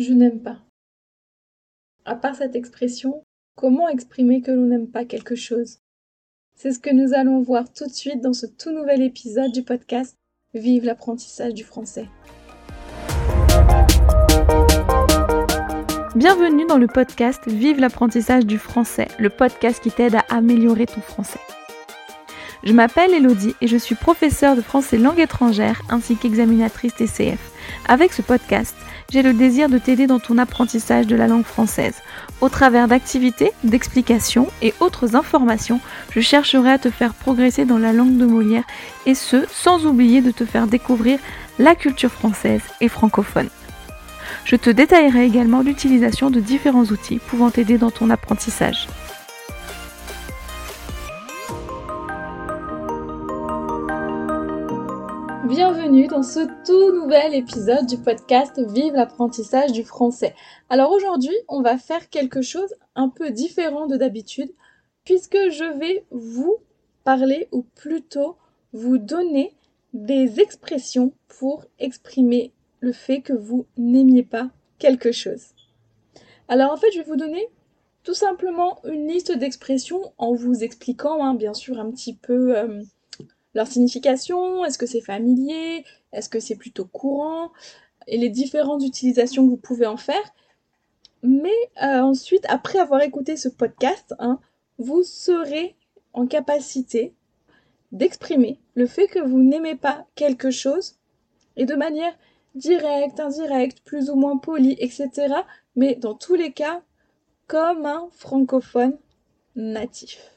Je n'aime pas. À part cette expression, comment exprimer que l'on n'aime pas quelque chose? C'est ce que nous allons voir tout de suite dans ce tout nouvel épisode du podcast Vive l'apprentissage du français. Bienvenue dans le podcast Vive l'apprentissage du français, le podcast qui t'aide à améliorer ton français. Je m'appelle Elodie et je suis professeure de français langue étrangère ainsi qu'examinatrice TCF. Avec ce podcast, j'ai le désir de t'aider dans ton apprentissage de la langue française. Au travers d'activités, d'explications et autres informations, je chercherai à te faire progresser dans la langue de Molière et ce, sans oublier de te faire découvrir la culture française et francophone. Je te détaillerai également l'utilisation de différents outils pouvant t'aider dans ton apprentissage. Dans ce tout nouvel épisode du podcast Vive l'apprentissage du français. Alors aujourd'hui, on va faire quelque chose un peu différent de d'habitude puisque je vais vous parler ou plutôt vous donner des expressions pour exprimer le fait que vous n'aimiez pas quelque chose. Alors en fait, je vais vous donner tout simplement une liste d'expressions en vous expliquant hein, bien sûr un petit peu euh, leur signification, est-ce que c'est familier, est-ce que c'est plutôt courant, et les différentes utilisations que vous pouvez en faire. Mais euh, ensuite, après avoir écouté ce podcast, hein, vous serez en capacité d'exprimer le fait que vous n'aimez pas quelque chose et de manière directe, indirecte, plus ou moins polie, etc. Mais dans tous les cas, comme un francophone natif.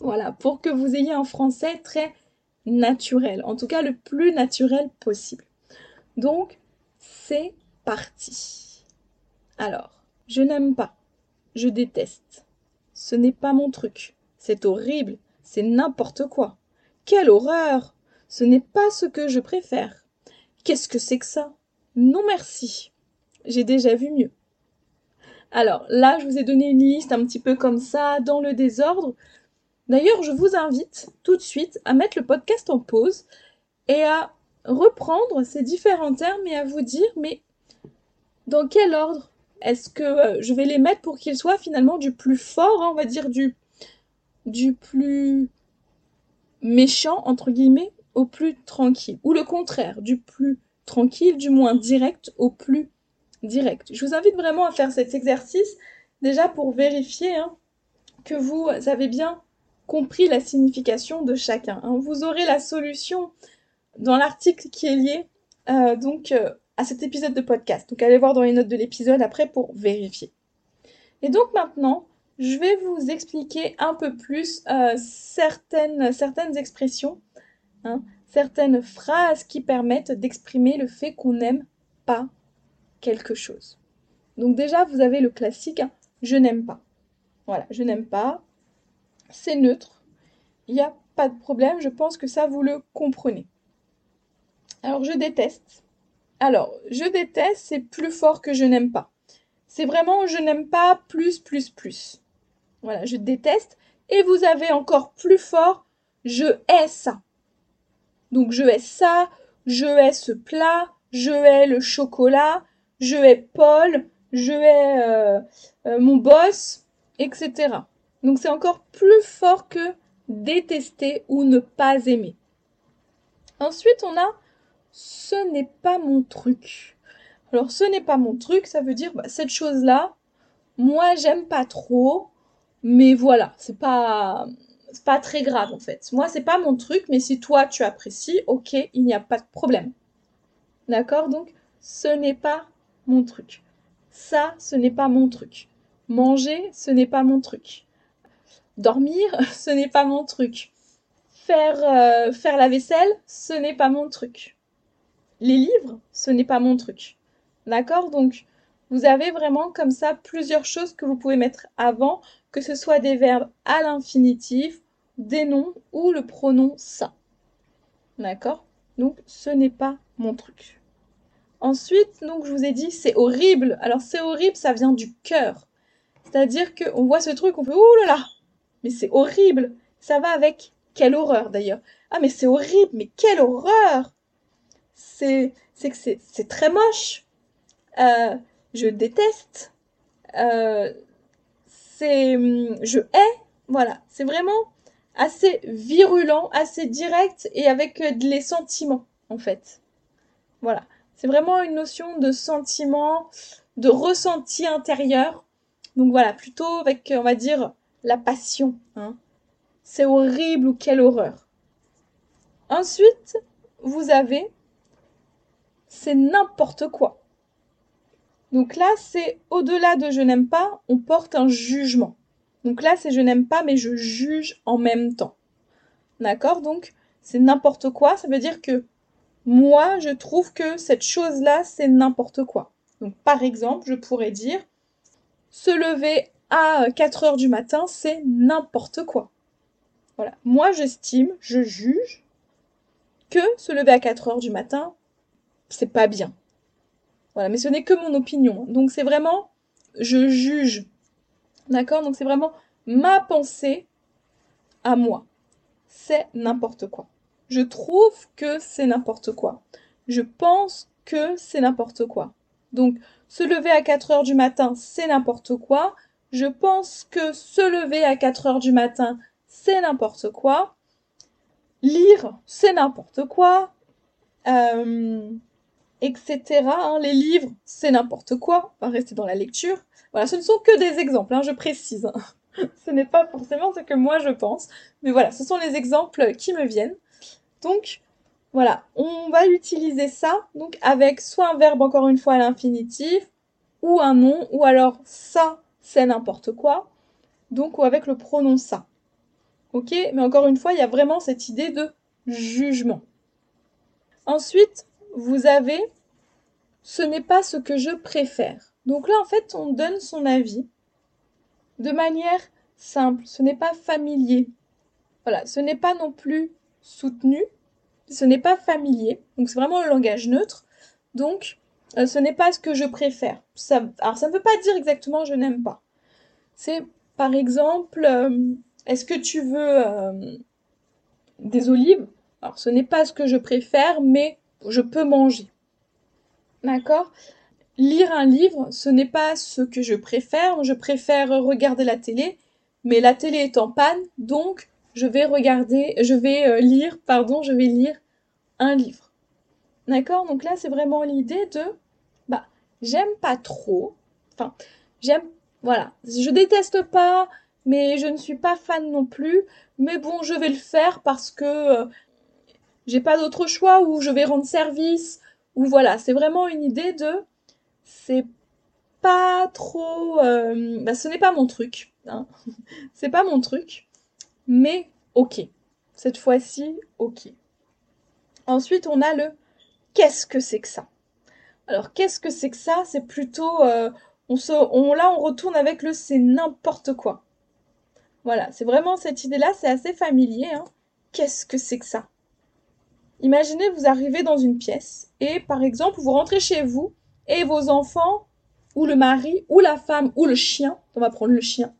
Voilà, pour que vous ayez un français très naturel, en tout cas le plus naturel possible. Donc, c'est parti. Alors, je n'aime pas, je déteste. Ce n'est pas mon truc, c'est horrible, c'est n'importe quoi. Quelle horreur Ce n'est pas ce que je préfère. Qu'est-ce que c'est que ça? Non merci. J'ai déjà vu mieux. Alors là, je vous ai donné une liste un petit peu comme ça, dans le désordre. D'ailleurs, je vous invite tout de suite à mettre le podcast en pause et à reprendre ces différents termes et à vous dire, mais dans quel ordre est-ce que euh, je vais les mettre pour qu'ils soient finalement du plus fort, hein, on va dire du, plus méchant, entre guillemets, au plus tranquille. Ou le contraire, du plus tranquille, du moins direct au plus direct. Je vous invite vraiment à faire cet exercice déjà pour vérifier hein, que vous avez bien compris la signification de chacun. Hein. Vous aurez la solution dans l'article qui est lié euh, donc euh, à cet épisode de podcast. Donc allez voir dans les notes de l'épisode après pour vérifier. Et donc maintenant, je vais vous expliquer un peu plus euh, certaines, certaines expressions, hein, certaines phrases qui permettent d'exprimer le fait qu'on n'aime pas quelque chose. Donc déjà, vous avez le classique, hein, je n'aime pas. Voilà, je n'aime pas c'est neutre. Il n'y a pas de problème, je pense que ça vous le comprenez. Alors je déteste. Alors, je déteste, c'est plus fort que je n'aime pas. C'est vraiment je n'aime pas plus, plus, plus. Voilà, je déteste. Et vous avez encore plus fort, je hais ça. Donc je hais ça, je hais ce plat, je hais le chocolat, je hais Paul, je hais euh, euh, mon boss, etc. Donc c'est encore plus fort que détester ou ne pas aimer. Ensuite, on a ce n'est pas mon truc. Alors ce n'est pas mon truc, ça veut dire bah, cette chose-là, moi j'aime pas trop, mais voilà, c'est pas pas très grave en fait. Moi c'est pas mon truc, mais si toi tu apprécies, ok, il n'y a pas de problème. D'accord? Donc ce n'est pas mon truc. Ça, ce n'est pas mon truc. Manger, ce n'est pas mon truc. Dormir, ce n'est pas mon truc. Faire, euh, faire la vaisselle, ce n'est pas mon truc. Les livres, ce n'est pas mon truc. D'accord? Donc, vous avez vraiment comme ça plusieurs choses que vous pouvez mettre avant, que ce soit des verbes à l'infinitif, des noms ou le pronom ça. D'accord? Donc, ce n'est pas mon truc. Ensuite, donc, je vous ai dit, c'est horrible. Alors, c'est horrible, ça vient du cœur. C'est-à-dire qu'on voit ce truc, on fait, ouh là là, mais c'est horrible. Ça va avec quelle horreur d'ailleurs. Ah mais c'est horrible, mais quelle horreur. C'est c'est que c'est très moche. euh, je déteste, euh, c'est je hais, voilà, c'est vraiment assez virulent, assez direct et avec les sentiments en fait. Voilà, c'est vraiment une notion de sentiment, de ressenti intérieur. Donc voilà, plutôt avec, on va dire, la passion. Hein. C'est horrible ou quelle horreur. Ensuite, vous avez c'est n'importe quoi. Donc là, c'est au-delà de je n'aime pas, on porte un jugement. Donc là, c'est je n'aime pas, mais je juge en même temps. D'accord? Donc, c'est n'importe quoi. Ça veut dire que moi, je trouve que cette chose-là, c'est n'importe quoi. Donc, par exemple, je pourrais dire se lever à 4 heures du matin, c'est n'importe quoi. Voilà. Moi, j'estime, je juge que se lever à 4 heures du matin, c'est pas bien. Voilà, mais ce n'est que mon opinion. Donc c'est vraiment, je juge. D'accord? Donc c'est vraiment ma pensée à moi. C'est n'importe quoi. Je trouve que c'est n'importe quoi. Je pense que c'est n'importe quoi. Donc se lever à 4 heures du matin, c'est n'importe quoi. Je pense que se lever à 4 heures du matin, c'est n'importe quoi. Lire, c'est n'importe quoi. Euh, etc. Hein, les livres, c'est n'importe quoi. Va rester dans la lecture. Voilà, ce ne sont que des exemples, hein, je précise. Ce n'est pas forcément ce que moi je pense. Mais voilà, ce sont les exemples qui me viennent. Donc, voilà, on va utiliser ça donc avec soit un verbe encore une fois à l'infinitif, ou un nom, ou alors ça, c'est n'importe quoi. Donc, ou avec le pronom ça. Ok Mais encore une fois, il y a vraiment cette idée de jugement. Ensuite, vous avez ce n'est pas ce que je préfère. Donc là, en fait, on donne son avis de manière simple. Ce n'est pas familier. Voilà, ce n'est pas non plus soutenu. Ce n'est pas familier. Donc c'est vraiment le langage neutre. Donc, euh, ce n'est pas ce que je préfère. Alors ça ne veut pas dire exactement je n'aime pas. C'est par exemple, euh, est-ce que tu veux euh, des olives? Alors ce n'est pas ce que je préfère, mais je peux manger. D'accord? Lire un livre, ce n'est pas ce que je préfère. Je préfère regarder la télé, mais la télé est en panne, donc je vais regarder, je vais lire, pardon, je vais lire un livre. D'accord? Donc là, c'est vraiment l'idée de, bah, j'aime pas trop. Enfin, j'aime, voilà, je déteste pas, mais je ne suis pas fan non plus. Mais bon, je vais le faire parce que euh, j'ai pas d'autre choix ou je vais rendre service ou voilà, c'est vraiment une idée de c'est pas trop euh, bah, ce n'est pas mon truc hein. c'est pas mon truc mais ok cette fois-ci ok ensuite on a le qu'est-ce que c'est que ça? Alors qu'est-ce que c'est que ça? C'est plutôt euh, on se on là on retourne avec le c'est n'importe quoi. Voilà c'est vraiment cette idée là c'est assez familier hein. qu'est-ce que c'est que ça? Imaginez, vous arrivez dans une pièce et, par exemple, vous rentrez chez vous et vos enfants, ou le mari, ou la femme, ou le chien, on va prendre le chien,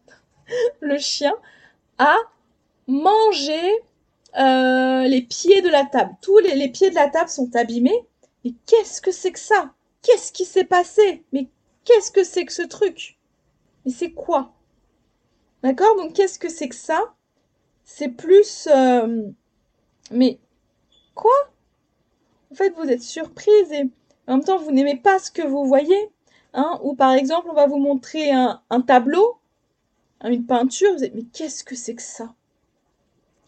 le chien, a mangé euh, les pieds de la table. Tous les, pieds de la table sont abîmés. Mais qu'est-ce que c'est que ça? Qu'est-ce qui s'est passé? Mais qu'est-ce que c'est que ce truc? Mais c'est quoi? D'accord? Donc qu'est-ce que c'est que ça? C'est plus... Euh, mais Quoi? En fait, vous êtes surprise et en même temps, vous n'aimez pas ce que vous voyez. Hein? Ou par exemple, on va vous montrer un, tableau, une peinture. Vous êtes, mais qu'est-ce que c'est que ça?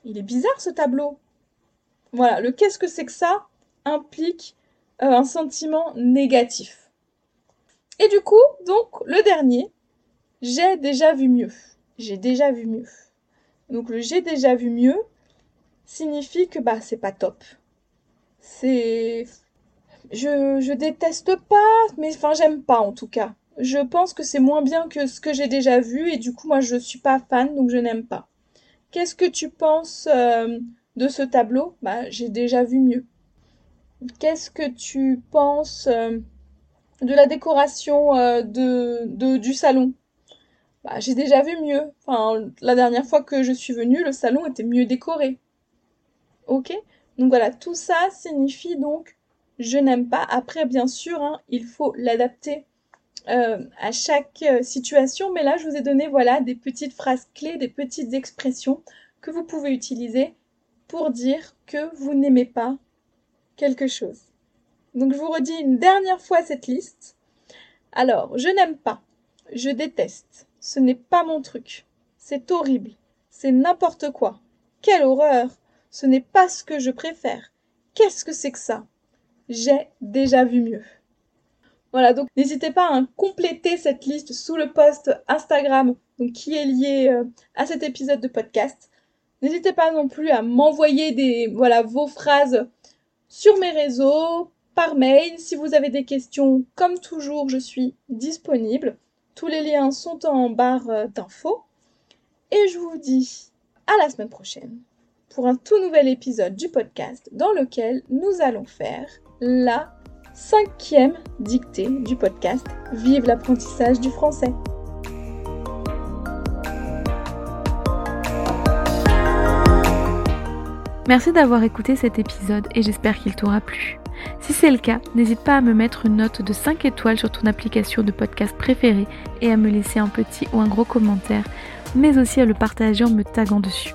Il est bizarre ce tableau. Voilà, le qu'est-ce que c'est que ça implique euh, un sentiment négatif. Et du coup, donc, le dernier, j'ai déjà vu mieux. J'ai déjà vu mieux. Donc le j'ai déjà vu mieux signifie que bah c'est pas top c'est je, je déteste pas, mais enfin j'aime pas en tout cas. Je pense que c'est moins bien que ce que j'ai déjà vu et du coup moi je suis pas fan donc je n'aime pas. Qu'est-ce que tu penses euh, de ce tableau? Bah j'ai déjà vu mieux. Qu'est-ce que tu penses euh, de la décoration euh, de, du salon? Bah j'ai déjà vu mieux. La dernière fois que je suis venue le salon était mieux décoré. Ok? Donc voilà, tout ça signifie donc je n'aime pas. Après, bien sûr, hein, il faut l'adapter euh, à chaque euh, situation, mais là, je vous ai donné voilà des petites phrases clés, des petites expressions que vous pouvez utiliser pour dire que vous n'aimez pas quelque chose. Donc, je vous redis une dernière fois cette liste. Alors, je n'aime pas, je déteste, ce n'est pas mon truc, c'est horrible, c'est n'importe quoi, quelle horreur, ce n'est pas ce que je préfère, qu'est-ce que c'est que ça? J'ai déjà vu mieux. Voilà, donc n'hésitez pas à compléter cette liste sous le post Instagram qui est lié euh, à cet épisode de podcast. N'hésitez pas non plus à m'envoyer des voilà vos phrases sur mes réseaux, par mail. Si vous avez des questions, comme toujours, je suis disponible. Tous les liens sont en barre euh, d'infos. Et je vous dis à la semaine prochaine pour un tout nouvel épisode du podcast dans lequel nous allons faire la cinquième dictée du podcast Vive l'apprentissage du français. Merci d'avoir écouté cet épisode et j'espère qu'il t'aura plu. Si c'est le cas, n'hésite pas à me mettre une note de 5 étoiles sur ton application de podcast préférée et à me laisser un petit ou un gros commentaire, mais aussi à le partager en me taguant dessus.